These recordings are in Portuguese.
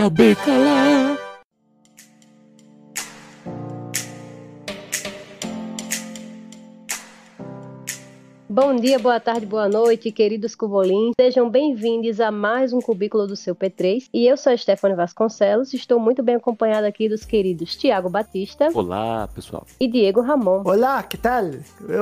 acabei calar. Bom dia, boa tarde, boa noite, queridos cubolins. Sejam bem-vindos a mais um cubículo do seu P3. E eu sou a Stephanie Vasconcelos. Estou muito bem acompanhada aqui dos queridos Tiago Batista. Olá, pessoal. E Diego Ramon. Olá, que tal?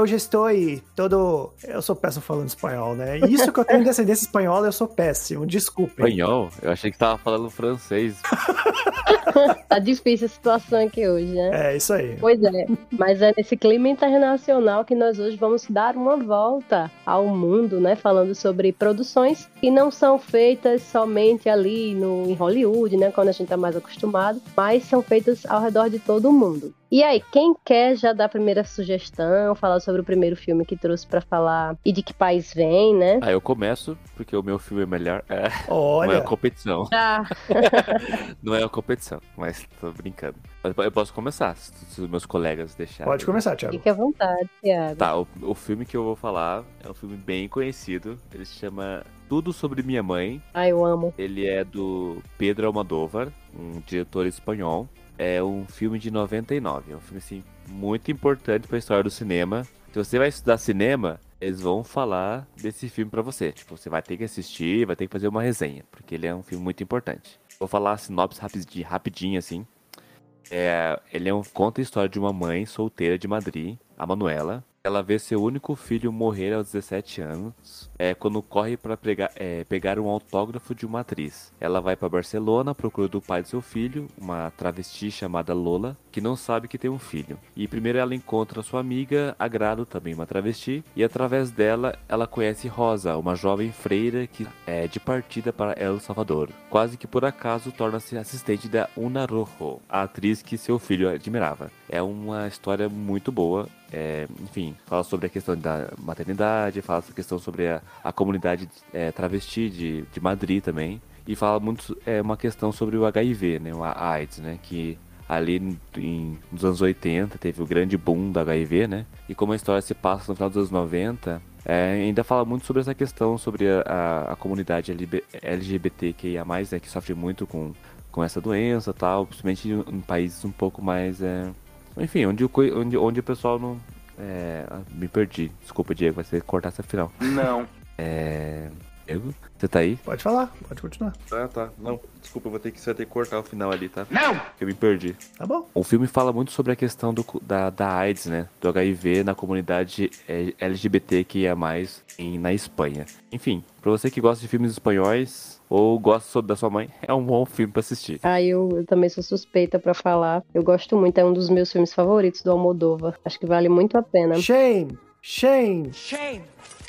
Hoje estou todo. Eu sou péssimo falando espanhol, né? Isso que eu tenho descendência espanhola, eu sou péssimo. Desculpem. Espanhol? Eu achei que tava falando francês. tá difícil a situação aqui hoje, né? É, isso aí. Pois é. Mas é nesse clima internacional que nós hoje vamos dar uma volta volta ao mundo, né? Falando sobre produções que não são feitas somente ali no, em Hollywood, né? Quando a gente está mais acostumado, mas são feitas ao redor de todo o mundo. E aí, quem quer já dar a primeira sugestão, falar sobre o primeiro filme que trouxe para falar e de que país vem, né? Ah, eu começo, porque o meu filme é melhor. É, Olha. Não é competição. Ah. não é a competição, mas tô brincando. Eu posso começar, se os meus colegas deixarem. Pode começar, Thiago. Fique à vontade, Thiago. Tá, o, o filme que eu vou falar é um filme bem conhecido. Ele se chama Tudo Sobre Minha Mãe. Ah, eu amo. Ele é do Pedro Almodóvar, um diretor espanhol. É um filme de 99. É um filme, assim, muito importante para a história do cinema. Se você vai estudar cinema, eles vão falar desse filme para você. Tipo, você vai ter que assistir, vai ter que fazer uma resenha, porque ele é um filme muito importante. Vou falar a sinopse rapidinho, rapidinho assim. É, ele é um, conta a história de uma mãe solteira de Madrid, a Manuela. Ela vê seu único filho morrer aos 17 anos, é, quando corre para é, pegar um autógrafo de uma atriz. Ela vai para Barcelona à procura do pai de seu filho, uma travesti chamada Lola, que não sabe que tem um filho. E primeiro ela encontra sua amiga Agrado, também uma travesti, e através dela ela conhece Rosa, uma jovem freira que é de partida para El Salvador. Quase que por acaso torna-se assistente da Una Rojo, a atriz que seu filho admirava. É uma história muito boa. É, enfim, fala sobre a questão da maternidade, fala sobre a questão sobre a, a comunidade é, travesti de, de Madrid também. E fala muito é, uma questão sobre o HIV, né, a AIDS, né, que ali em, nos anos 80 teve o grande boom da HIV, né, e como a história se passa no final dos anos 90, é, ainda fala muito sobre essa questão, sobre a, a, a comunidade LGBTQIA+, né, que sofre muito com, com essa doença tal, principalmente em, em países um pouco mais... É, enfim, onde, onde, onde o pessoal não. É, me perdi. Desculpa, Diego, vai ser cortar essa final. Não. É. Diego, você tá aí? Pode falar, pode continuar. Ah, tá. Não, desculpa, eu vou ter que, você vai ter que cortar o final ali, tá? Não! Porque eu me perdi. Tá bom. O filme fala muito sobre a questão do, da, da AIDS, né? Do HIV na comunidade LGBTQIA+, em, na Espanha. Enfim, pra você que gosta de filmes espanhóis, ou gosta da sua mãe, é um bom filme para assistir. Ah, eu, eu, também sou suspeita para falar. Eu gosto muito, é um dos meus filmes favoritos do Almodóvar. Acho que vale muito a pena. Shame! Shame! Shame!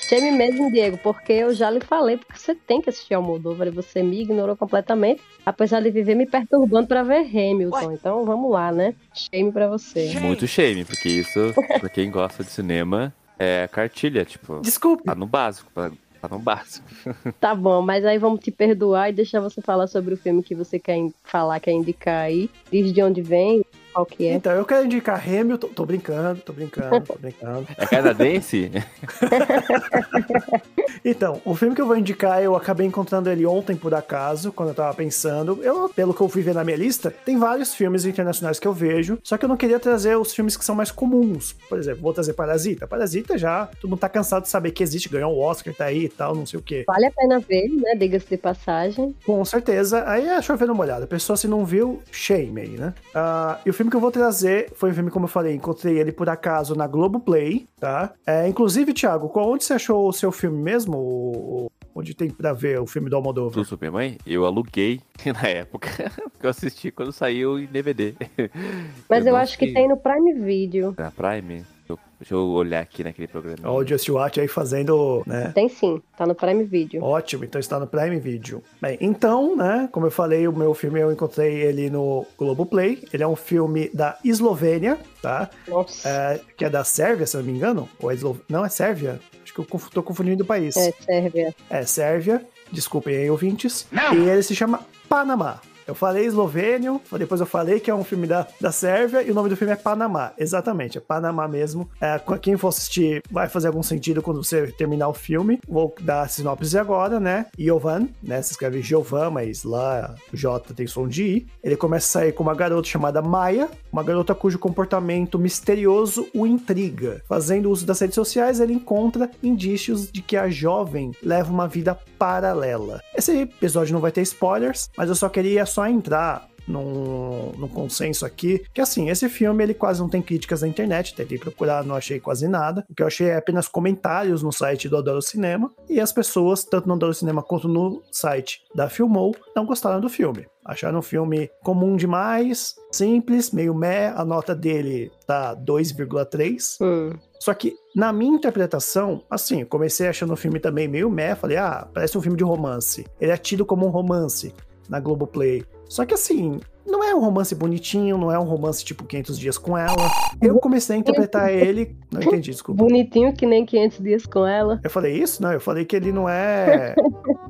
Shame mesmo, Diego, porque eu já lhe falei, porque você tem que assistir Almodóvar e você me ignorou completamente, apesar de viver me perturbando para ver Hamilton. Então vamos lá, né? Shame para você. Shame. Muito shame, porque isso, pra quem gosta de cinema, é cartilha, tipo. Desculpa. Tá no básico, pra Tá no básico. Tá bom, mas aí vamos te perdoar e deixar você falar sobre o filme que você quer falar, quer indicar aí. Diz de onde vem, qual que é. Então, eu quero indicar Hamilton. Tô brincando, tô brincando, tô brincando. É canadense? então, o filme que eu vou indicar, eu acabei encontrando ele ontem por acaso, quando eu tava pensando. Eu, pelo que eu fui ver na minha lista, tem vários filmes internacionais que eu vejo, só que eu não queria trazer os filmes que são mais comuns. Por exemplo, vou trazer Parasita. Parasita já, todo mundo tá cansado de saber que existe, ganhou um Oscar, tá aí e tal, não sei o quê. Vale a pena ver, né? Diga-se de passagem. Com certeza. Aí é chovendo uma olhada. A pessoa, se não viu, shame aí, né? Uh, e o filme que eu vou trazer foi um filme, como eu falei, encontrei ele por acaso na Globoplay, tá? É, inclusive, Thiago, qual, onde você achou o seu filme mesmo? O, onde tem pra ver o filme do Almodóvar? Do Superman? Eu aluguei na época, porque eu assisti quando saiu em DVD. Mas eu, eu acho que tem no Prime Video. Na Prime? Deixa eu olhar aqui naquele programa. Ó, o Just Watch aí fazendo, né? Tem sim, tá no Prime Video. Ótimo, então está no Prime Video. Bem, então, né, como eu falei, o meu filme eu encontrei ele no Globoplay. Ele é um filme da Eslovênia, tá? Nossa. É, que é da Sérvia, se não me engano. Ou é Eslo... Não, é Sérvia. Acho que eu tô confundindo o país. É, Sérvia. É, Sérvia. Desculpem aí, ouvintes. Não. E ele se chama Panamá Eu falei eslovênio, depois eu falei que é um filme da, da Sérvia e o nome do filme é Panamá. Exatamente, é Panamá mesmo. É, quem for assistir vai fazer algum sentido quando você terminar o filme. Vou dar a sinopse agora, né? Jovan, né? Se escreve Jovan, mas lá J tem som de I. Ele começa a sair com uma garota chamada Maia, uma garota cujo comportamento misterioso o intriga. Fazendo uso das redes sociais, ele encontra indícios de que a jovem leva uma vida paralela. Esse episódio não vai ter spoilers, mas eu só queria só entrar num, num, consenso aqui, que assim, esse filme ele quase não tem críticas na internet, tentei procurar, não achei quase nada. O que eu achei é apenas comentários no site do Adoro Cinema, e as pessoas, tanto no Adoro Cinema quanto no site da Filmou, não gostaram do filme. Acharam um filme comum demais, simples, meio meh, a nota dele tá 2,3. Hum. Só que, na minha interpretação, assim, comecei achando o filme também meio meh, falei, ah, parece um filme de romance. Ele é tido como um romance na Globoplay. Só que assim, não é um romance bonitinho, não é um romance tipo 500 dias com ela. Eu comecei a interpretar ele. Não entendi, desculpa. Bonitinho que nem 500 dias com ela. Eu falei isso? Não, eu falei que ele não é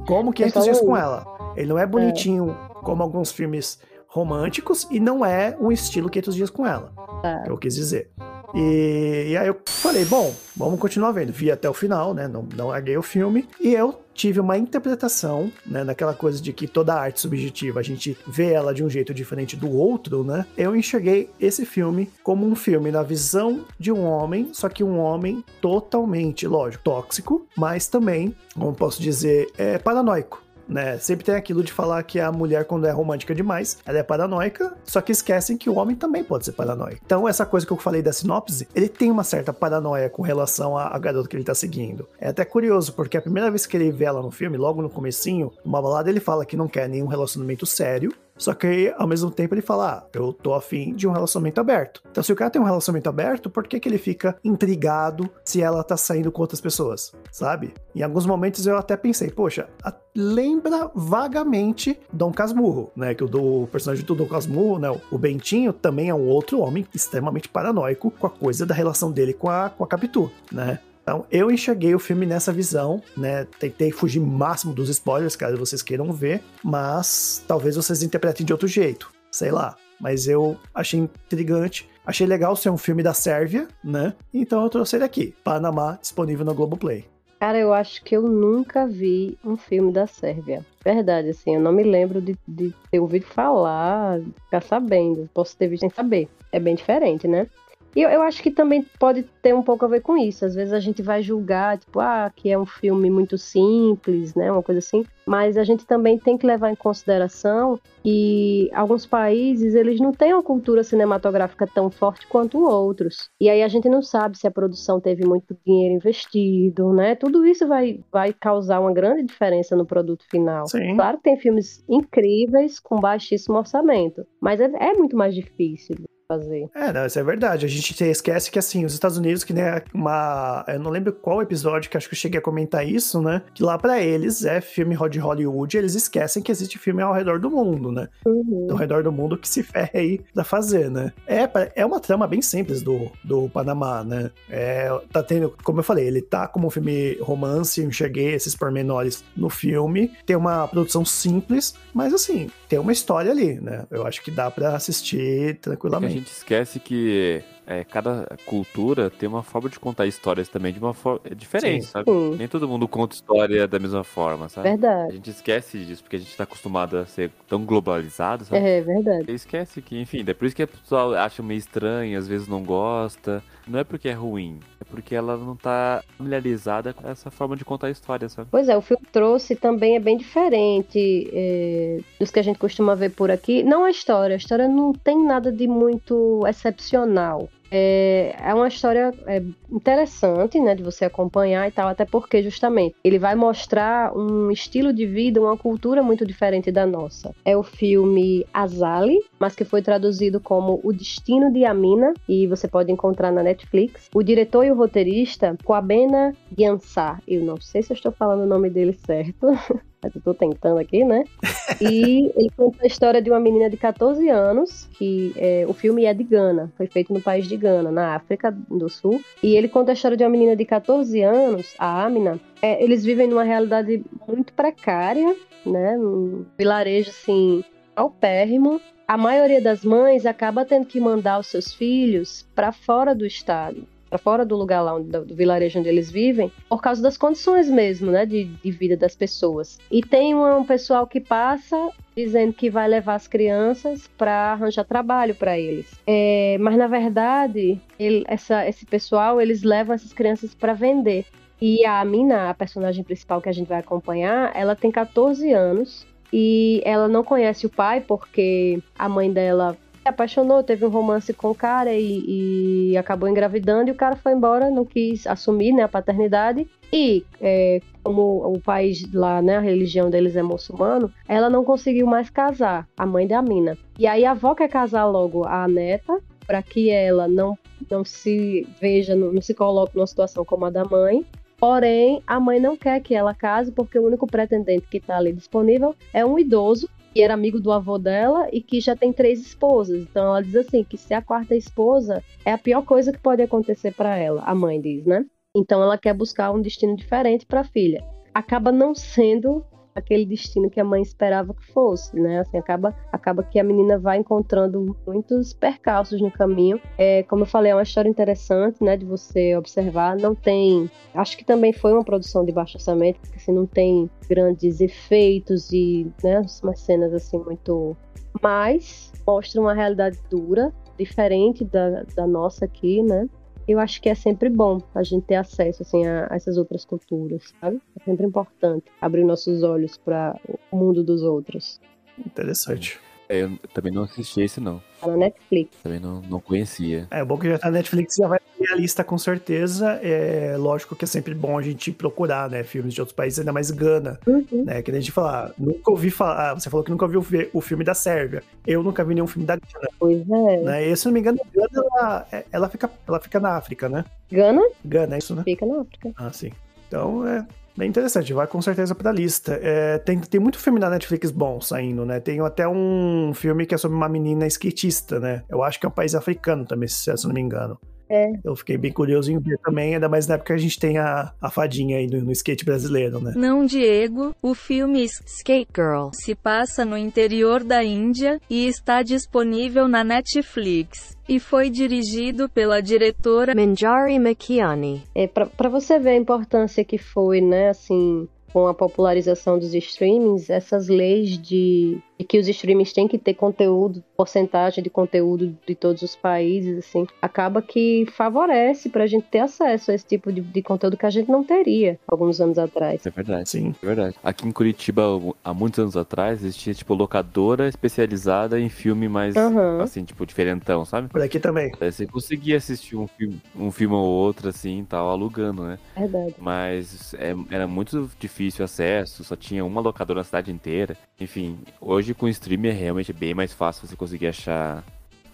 como 500 dias com ela. Ele não é bonitinho é. como alguns filmes românticos e não é um estilo 500 dias com ela. Tá. É. Eu quis dizer. E, e, aí eu falei, bom, vamos continuar vendo. Vi até o final, né? Não, não larguei o filme. E eu tive uma interpretação, né? Naquela coisa de que toda arte subjetiva, a gente vê ela de um jeito diferente do outro, né? Eu enxerguei esse filme como um filme na visão de um homem, só que um homem totalmente, lógico, tóxico, mas também, como posso dizer, é paranoico né? Sempre tem aquilo de falar que a mulher, quando é romântica demais, ela é paranoica, só que esquecem que o homem também pode ser paranoico. Então, essa coisa que eu falei da sinopse, ele tem uma certa paranoia com relação à, garota que ele tá seguindo. É até curioso, porque a primeira vez que ele vê ela no filme, logo no comecinho, uma balada, ele fala que não quer nenhum relacionamento sério, só que ao mesmo tempo ele fala: ah, eu tô afim de um relacionamento aberto. Então, se o cara tem um relacionamento aberto, por que, que ele fica intrigado se ela tá saindo com outras pessoas? Sabe? Em alguns momentos eu até pensei, poxa, lembra vagamente Dom Casmurro, né? Que o do personagem do Dom Casmurro, né? O Bentinho também é um outro homem extremamente paranoico com a coisa da relação dele com a, com a Capitu, né? Então, eu enxerguei o filme nessa visão, né? Tentei fugir máximo dos spoilers, caso vocês queiram ver, mas talvez vocês interpretem de outro jeito, sei lá. Mas eu achei intrigante, achei legal ser um filme da Sérvia, né? Então eu trouxe ele aqui, Panamá, disponível no Globoplay. Cara, eu acho que eu nunca vi um filme da Sérvia. Verdade, assim, eu não me lembro de, de ter ouvido falar, ficar sabendo. Posso ter visto sem saber. É bem diferente, né? E eu, eu, acho que também pode ter um pouco a ver com isso. Às vezes a gente vai julgar, tipo, ah, que é um filme muito simples, né? Uma coisa assim. Mas a gente também tem que levar em consideração que alguns países, eles não têm uma cultura cinematográfica tão forte quanto outros. E aí a gente não sabe se a produção teve muito dinheiro investido, né? Tudo isso vai, vai causar uma grande diferença no produto final. Sim. Claro que tem filmes incríveis com baixíssimo orçamento, mas é, é muito mais difícil fazer. É, não, isso é verdade. A gente esquece que, assim, os Estados Unidos, que nem uma. Eu não lembro qual episódio que acho que eu cheguei a comentar isso, né? Que lá para eles é filme de Hollywood, eles esquecem que existe filme ao redor do mundo, né? Uhum. Ao redor do mundo que se ferra aí pra fazer, né? É, é uma trama bem simples do, do Panamá, né? É, tá tendo, como eu falei, ele tá como um filme romance, eu enxerguei esses pormenores no filme. Tem uma produção simples, mas assim, tem uma história ali, né? Eu acho que dá para assistir tranquilamente. Gente esquece que é, cada cultura tem uma forma de contar histórias também de uma forma é diferente, Sim. sabe? Sim. Nem todo mundo conta história da mesma forma, sabe? Verdade. A gente esquece disso porque a gente tá acostumado a ser tão globalizado, sabe? É, verdade. E esquece que, enfim, é por isso que a pessoa acha meio estranho, às vezes não gosta. Não é porque é ruim, é porque ela não tá familiarizada com essa forma de contar história, sabe? Pois é, o filme trouxe também é bem diferente é, dos que a gente costuma ver por aqui. Não a história, a história não tem nada de muito excepcional. É, é uma história é, interessante, né, de você acompanhar e tal, até porque justamente ele vai mostrar um estilo de vida, uma cultura muito diferente da nossa. É o filme Azali, mas que foi traduzido como O Destino de Amina e você pode encontrar na Netflix. O diretor e o roteirista, Kwabena Gyansar, eu não sei se eu estou falando o nome dele certo. mas eu tô tentando aqui, né? E ele conta a história de uma menina de 14 anos, que é, o filme é de Gana, foi feito no país de Gana, na África do Sul. E ele conta a história de uma menina de 14 anos, a Amina. É, eles vivem numa realidade muito precária, né? Um vilarejo, assim, paupérrimo. A maioria das mães acaba tendo que mandar os seus filhos para fora do estado para fora do lugar lá, onde, do vilarejo onde eles vivem, por causa das condições mesmo, né, de, de vida das pessoas. E tem um pessoal que passa dizendo que vai levar as crianças para arranjar trabalho para eles. É, mas na verdade, ele, essa, esse pessoal eles levam essas crianças para vender. E a Mina, a personagem principal que a gente vai acompanhar, ela tem 14 anos e ela não conhece o pai porque a mãe dela apaixonou, teve um romance com o cara e, e, acabou engravidando e o cara foi embora, não quis assumir né, a paternidade. E é, como o país lá, né, a religião deles é muçulmano, ela não conseguiu mais casar, a mãe da mina. E aí a avó quer casar logo a neta, para que ela não, não se veja, não, não se coloque numa situação como a da mãe. Porém, a mãe não quer que ela case porque o único pretendente que está ali disponível é um idoso que era amigo do avô dela e que já tem três esposas. Então ela diz assim que se a quarta esposa é a pior coisa que pode acontecer para ela, a mãe diz, né? Então ela quer buscar um destino diferente para a filha. Acaba não sendo aquele destino que a mãe esperava que fosse, né? Assim, acaba, acaba que a menina vai encontrando muitos percalços no caminho. É, como eu falei, é uma história interessante, né? De você observar. Não tem. Acho que também foi uma produção de baixo orçamento, porque assim, não tem grandes efeitos e né, umas cenas assim muito. Mas mostra uma realidade dura, diferente da, da nossa aqui, né? Eu acho que é sempre bom a gente ter acesso assim, a, a essas outras culturas, sabe? É sempre importante abrir nossos olhos para o mundo dos outros. Interessante. É, eu também não assisti esse, não. Tá na Netflix. Também não, não conhecia. É bom que já tá na Netflix, já vai ter a lista com certeza. É lógico que é sempre bom a gente procurar, né? Filmes de outros países, ainda mais Gana. Uhum. Né? Que a gente falar, nunca ouvi falar. Ah, você falou que nunca ouviu o filme da Sérvia. Eu nunca vi nenhum filme da Gana. Pois é. Né? E se não me engano, Gana, ela, é, ela, fica, ela fica na África, né? Gana? Gana, é isso, né? Fica na África. Ah, sim. Então, é, Bem interessante, vai com certeza pra lista. É, tem, tem muito filme da Netflix bom saindo, né? Tem até um filme que é sobre uma menina skatista, né? Eu acho que é um país africano também, se eu não me engano. É. Eu fiquei bem curioso em ver também, ainda mais na época que a gente tem a, a fadinha aí no, no, skate brasileiro, né? Não, Diego, o filme Skate Girl se passa no interior da Índia e está disponível na Netflix e foi dirigido pela diretora Manjari Makiani. É, para você ver a importância que foi, né, assim, com a popularização dos streamings, essas leis de e que os streamings têm que ter conteúdo, porcentagem de conteúdo de todos os países, assim, acaba que favorece para a gente ter acesso a esse tipo de, de, conteúdo que a gente não teria alguns anos atrás. É verdade, sim, é verdade. Aqui em Curitiba, há muitos anos atrás, existia, tipo, locadora especializada em filme mais, uhum. assim, tipo, diferentão, sabe? Por aqui também. Você conseguia assistir um filme, um filme ou outro, assim, tal, alugando, né? Verdade. Mas é, era muito difícil o acesso, só tinha uma locadora na cidade inteira. Enfim, hoje hoje com o stream é realmente bem mais fácil você conseguir achar.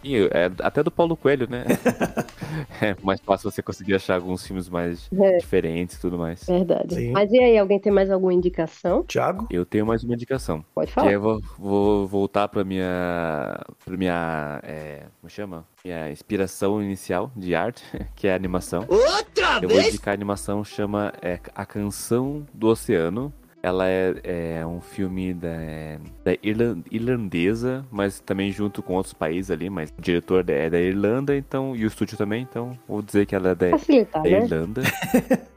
É, até do Paulo Coelho, né? é mais fácil você conseguir achar alguns filmes mais é. diferentes e tudo mais. Verdade. Sim. Mas e aí, alguém tem mais alguma indicação? Thiago? Eu tenho mais uma indicação. Pode falar. Que eu vou, vou voltar pra minha. pra minha. É, como chama? Minha inspiração inicial de arte, que é a animação. Outra eu vez? vou indicar a animação, chama é, A Canção do Oceano ela é, é um filme da, da irlandesa, mas também junto com outros países ali, mas o diretor é da Irlanda, então, e o estúdio também, então vou dizer que ela é da, facilitar, da né? Irlanda.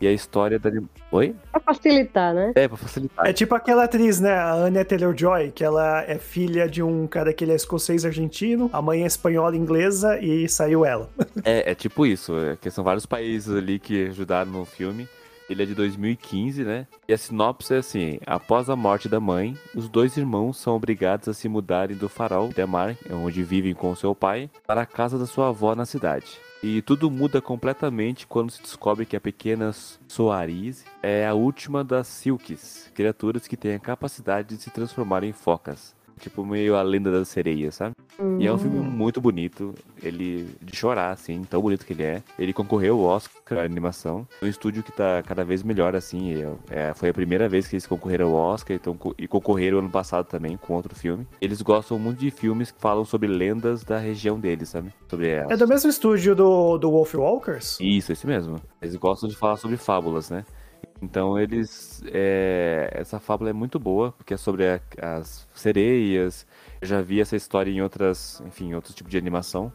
e a história da. Oi? Pra facilitar, né? É, pra facilitar. É tipo aquela atriz, né? A Anya Taylor-Joy, que ela é filha de um cara que ele é escocês argentino, a mãe é espanhola inglesa e saiu ela. é, é tipo isso, é que são vários países ali que ajudaram no filme. Ele é de 2015, né? E a sinopse é assim: após a morte da mãe, os dois irmãos são obrigados a se mudarem do farol de Mar, onde vivem com seu pai, para a casa da sua avó na cidade. E tudo muda completamente quando se descobre que a pequena Soarise é a última das Silks, criaturas que têm a capacidade de se transformar em focas. Tipo, meio a lenda das sereias, sabe? Uhum. E é um filme hum. muito bonito. Ele. de chorar, assim, tão bonito que ele é. Ele concorreu ao Oscar a animação. Um estúdio que tá cada vez melhor, assim. É, foi a primeira vez que eles concorreram ao Oscar então, e concorreram ano passado também com outro filme. Eles gostam muito de filmes que falam sobre lendas da região deles, sabe? Sobre elas. É do mesmo estúdio do, do Wolf Walkers? Isso, esse mesmo. Eles gostam de falar sobre fábulas, né? Então eles. É, essa fábula é muito boa, porque é sobre a, as sereias. Eu já vi essa história em outras. Enfim, outros tipos de animação.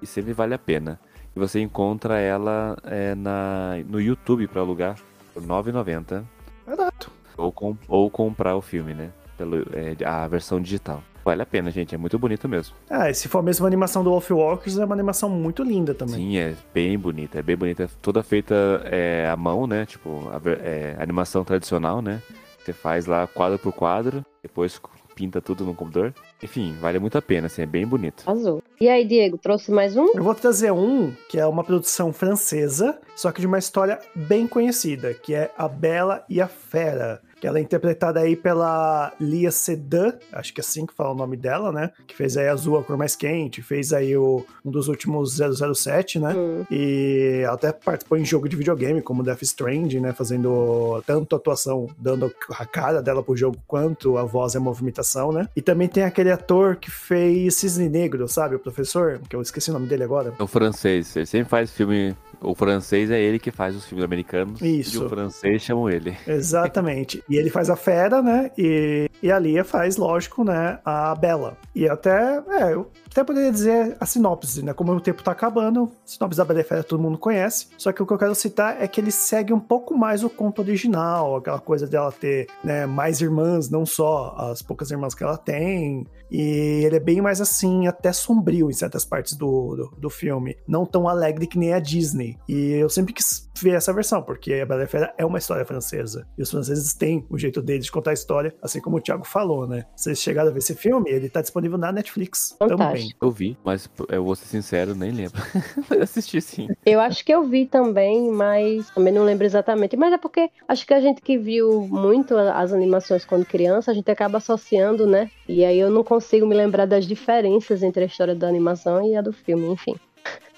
E sempre vale a pena. E você encontra ela é, na, no YouTube para alugar por R$ 9,90. Exato. Ou, com, ou comprar o filme, né? Pelo, é, a versão digital. Vale a pena, gente. É muito bonito mesmo. Ah, e se for a mesma animação do Wolf Walkers, é uma animação muito linda também. Sim, é bem bonita. É bem bonita. Toda feita é, à mão, né? Tipo, a, é, animação tradicional, né? Você faz lá quadro por quadro, depois pinta tudo no computador. Enfim, vale muito a pena, assim, é bem bonito. Azul. E aí, Diego, trouxe mais um? Eu vou trazer um que é uma produção francesa, só que de uma história bem conhecida, que é A Bela e a Fera ela é interpretada aí pela Lia Sedan, acho que é assim que fala o nome dela, né? Que fez aí Azul, a cor mais quente, fez aí o, um dos últimos 007, né? Hum. E ela até participou em jogo de videogame, como Death Stranding, né? Fazendo tanto atuação, dando a cara dela pro jogo, quanto a voz e a movimentação, né? E também tem aquele ator que fez Cisne Negro, sabe? O professor, que eu esqueci o nome dele agora. É o francês, ele sempre faz filme o francês é ele que faz os filmes americanos. Isso. E o francês chamam ele. Exatamente. e ele faz a Fera, né? E, e a Lia faz, lógico, né? A Bela. E até, é, eu até poderia dizer a sinopse, né? Como o tempo tá acabando, sinopse da Bela e Fera todo mundo conhece. Só que o que eu quero citar é que ele segue um pouco mais o conto original, aquela coisa dela ter né, mais irmãs, não só as poucas irmãs que ela tem. E ele é bem mais assim, até sombrio em certas partes do, do, do filme. Não tão alegre que nem a Disney. E eu sempre quis ver essa versão, porque a Bela e Fera é uma história francesa. E os franceses têm o jeito deles de contar a história, assim como o Thiago falou, né? Vocês chegaram a ver esse filme, ele tá disponível na Netflix Fantástico. também. Eu vi, mas eu vou ser sincero, nem lembro. eu assisti sim. Eu acho que eu vi também, mas também não lembro exatamente. Mas é porque acho que a gente que viu muito as animações quando criança, a gente acaba associando, né? E aí eu não consigo me lembrar das diferenças entre a história da animação e a do filme, enfim.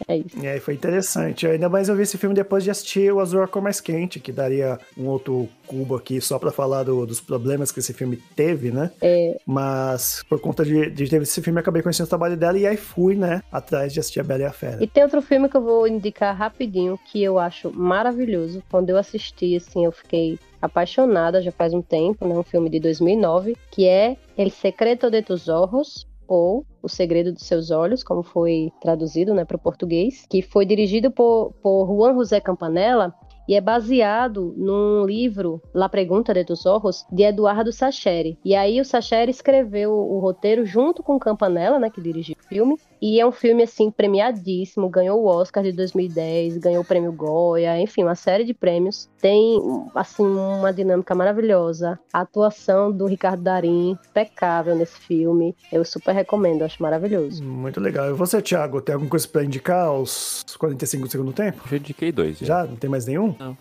É isso. E aí foi interessante. Ainda mais eu vi esse filme depois de assistir o Azul a Cor Mais Quente, que daria um outro cubo aqui só para falar do, dos problemas que esse filme teve, né? É. Mas por conta de, de ter esse filme, acabei conhecendo o trabalho dela e aí fui, né, atrás de assistir A Bela e a Fera. E tem outro filme que eu vou indicar rapidinho, que eu acho maravilhoso. Quando eu assisti, assim, eu fiquei apaixonada já faz um tempo, né? Um filme de 2009, que é El Secreto de tus Ojos, ou O Segredo dos Seus Olhos, como foi traduzido né, para o português, que foi dirigido por, por Juan José Campanella e é baseado num livro, La Pregunta de tus Ojos, de Eduardo Sacheri. E aí o Sacheri escreveu o roteiro junto com Campanella, né, que dirigiu o filme, e é um filme, assim, premiadíssimo, ganhou o Oscar de 2010, ganhou o prêmio Goya, enfim, uma série de prêmios. Tem, assim, uma dinâmica maravilhosa. A atuação do Ricardo Darim, impecável nesse filme. Eu super recomendo, acho maravilhoso. Muito legal. E você, Thiago, tem alguma coisa para indicar aos 45 do segundo tempo? Já indiquei dois. Já? já? Não tem mais nenhum? Não.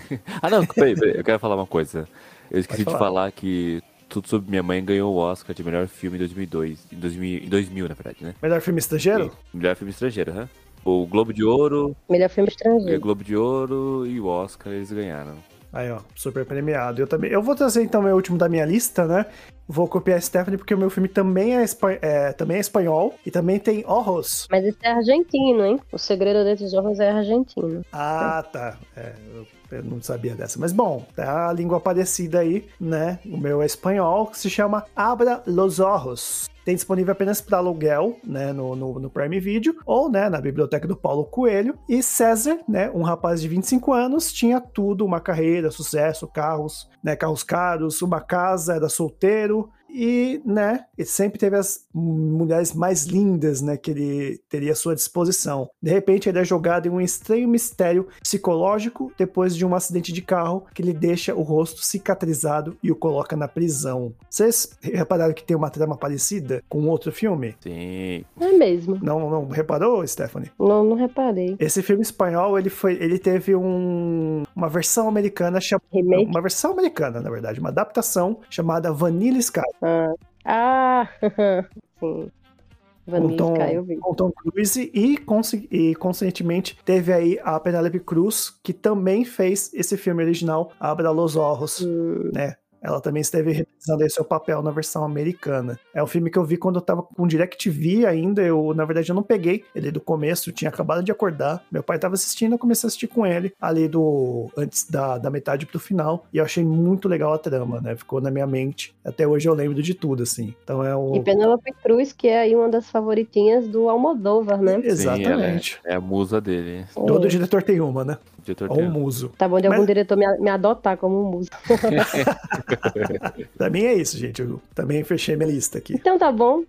ah, não, peraí, peraí, eu quero falar uma coisa. Eu esqueci falar. de falar que tudo sobre Minha Mãe ganhou o Oscar de melhor filme em 2002. Em 2000, em 2000 na verdade, né? Melhor filme estrangeiro? E, melhor filme estrangeiro, aham. O Globo de Ouro. Melhor filme estrangeiro. O Globo de Ouro e o Oscar eles ganharam. Aí, ó, super premiado. Eu também. Eu vou trazer então o meu último da minha lista, né? Vou copiar a Stephanie porque o meu filme também é, é, também é espanhol e também tem Orros. Mas esse é argentino, hein? O Segredo desses Orros é argentino. Ah, tá. É, eu eu não sabia dessa. Mas bom, tá a língua parecida aí, né? O meu é espanhol, que se chama Abra los Ojos. Tem disponível apenas para aluguel, né, no, no, no, Prime Video, ou, né, na biblioteca do Paulo Coelho. E César, né, um rapaz de 25 anos, tinha tudo, uma carreira, sucesso, carros, né, carros caros, uma casa, era solteiro, e, né, ele sempre teve as mulheres mais lindas, né, que ele teria à sua disposição. De repente, ele é jogado em um estranho mistério psicológico depois de um acidente de carro que lhe deixa o rosto cicatrizado e o coloca na prisão. Vocês repararam que tem uma trama parecida com outro filme? Sim. É mesmo. Não, não reparou, Stephanie? Não, não reparei. Esse filme espanhol, ele foi, ele teve um, uma versão americana chamada, uma versão americana, na verdade, uma adaptação chamada Vanilla Sky. Ah, sim. Vanilla Tom, Sky, eu vi. Com Tom Cruise e, e, conscientemente, teve aí a Penelope Cruz, que também fez esse filme original, Abra los Ojos, hum. né? Ela também esteve representando aí seu papel na versão americana. É um filme que eu vi quando eu tava com DirecTV ainda. Eu, na verdade, eu não peguei ele do começo, eu tinha acabado de acordar. Meu pai tava assistindo, eu comecei a assistir com ele ali do antes da, da metade pro final. E eu achei muito legal a trama, né? Ficou na minha mente. Até hoje eu lembro de tudo, assim. Então é o. E Penelope Cruz, que é aí uma das favoritinhas do Almodóvar, né? Exatamente. Sim, é, é, a musa dele. Todo diretor tem uma, né? Diretor Ou um muso. Tá bom de algum Mas... diretor me, me adotar como um muso. pra mim é isso, gente. Eu também fechei minha lista aqui. Então tá bom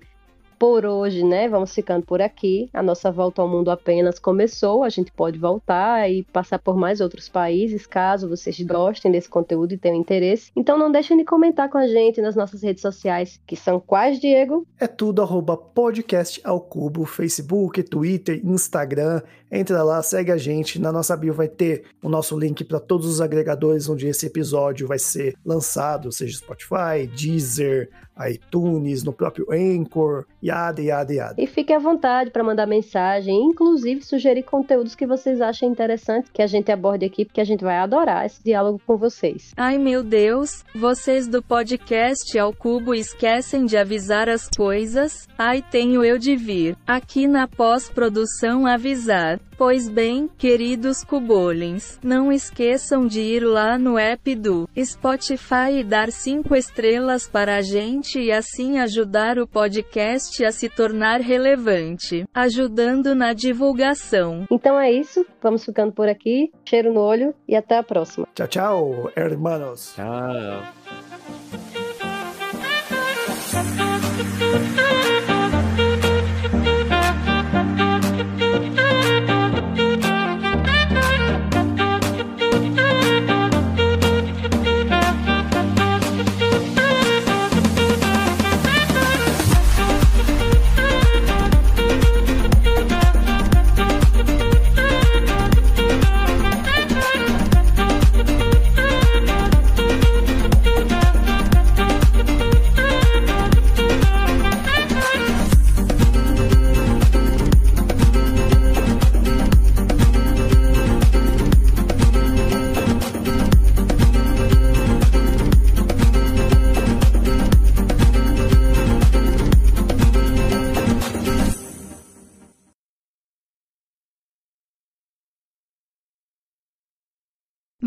por hoje, né? Vamos ficando por aqui. A nossa volta ao mundo apenas começou. A gente pode voltar e passar por mais outros países, caso vocês gostem desse conteúdo e tenham interesse. Então não deixem de comentar com a gente nas nossas redes sociais, que são quais, Diego? É tudo arroba podcast ao cubo, Facebook, Twitter, Instagram. Entra lá, segue a gente. Na nossa bio vai ter o nosso link para todos os agregadores onde esse episódio vai ser lançado, seja Spotify, Deezer, iTunes, no próprio Anchor, yada, yada, yada. E fique à vontade para mandar mensagem, inclusive sugerir conteúdos que vocês achem interessantes que a gente aborde aqui, porque a gente vai adorar esse diálogo com vocês. Ai meu Deus, vocês do podcast ao cubo esquecem de avisar as coisas? Ai tenho eu de vir, aqui na pós-produção avisar. Pois bem, queridos cubolins, não esqueçam de ir lá no app do Spotify e dar 5 estrelas para a gente e assim ajudar o podcast a se tornar relevante, ajudando na divulgação. Então é isso, vamos ficando por aqui. Cheiro no olho e até a próxima. Tchau, tchau, hermanos. Tchau.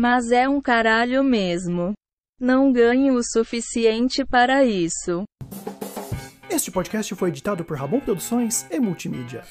Mas é um caralho mesmo. Não ganho o suficiente para isso. Este podcast foi editado por Ramon Produções e Multimídia.